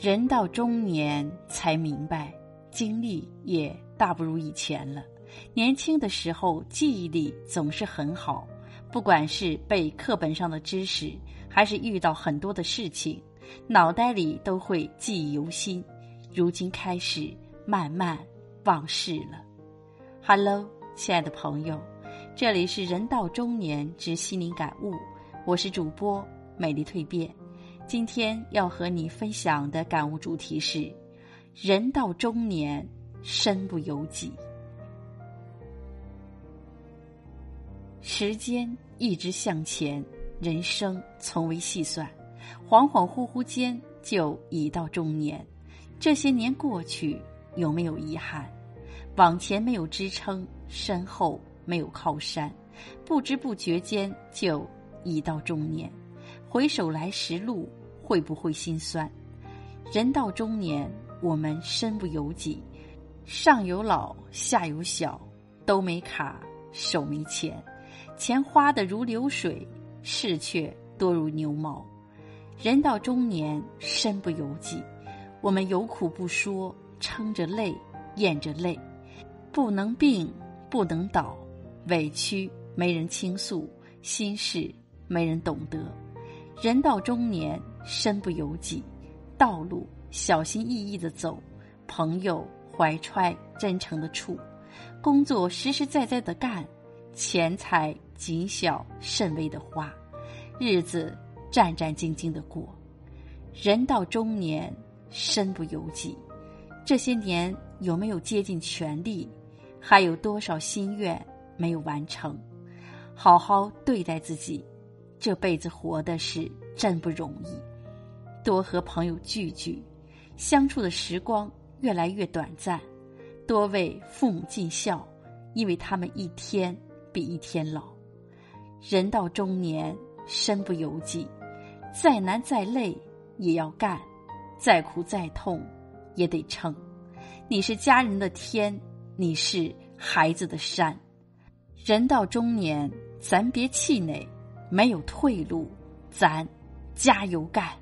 人到中年才明白，精力也大不如以前了。年轻的时候记忆力总是很好，不管是背课本上的知识，还是遇到很多的事情，脑袋里都会记忆犹新。如今开始慢慢忘事了。Hello，亲爱的朋友，这里是人到中年之心灵感悟，我是主播美丽蜕变。今天要和你分享的感悟主题是：人到中年，身不由己。时间一直向前，人生从未细算，恍恍惚惚间就已到中年。这些年过去，有没有遗憾？往前没有支撑，身后没有靠山，不知不觉间就已到中年。回首来时路。会不会心酸？人到中年，我们身不由己，上有老，下有小，都没卡，手没钱，钱花的如流水，事却多如牛毛。人到中年，身不由己，我们有苦不说，撑着泪，咽着泪，不能病，不能倒，委屈没人倾诉，心事没人懂得。人到中年，身不由己，道路小心翼翼的走，朋友怀揣真诚的处，工作实实在在的干，钱财谨小慎微的花，日子战战兢兢的过。人到中年，身不由己，这些年有没有竭尽全力？还有多少心愿没有完成？好好对待自己。这辈子活的是真不容易，多和朋友聚聚，相处的时光越来越短暂；多为父母尽孝，因为他们一天比一天老。人到中年，身不由己，再难再累也要干，再苦再痛也得撑。你是家人的天，你是孩子的山。人到中年，咱别气馁。没有退路，咱加油干。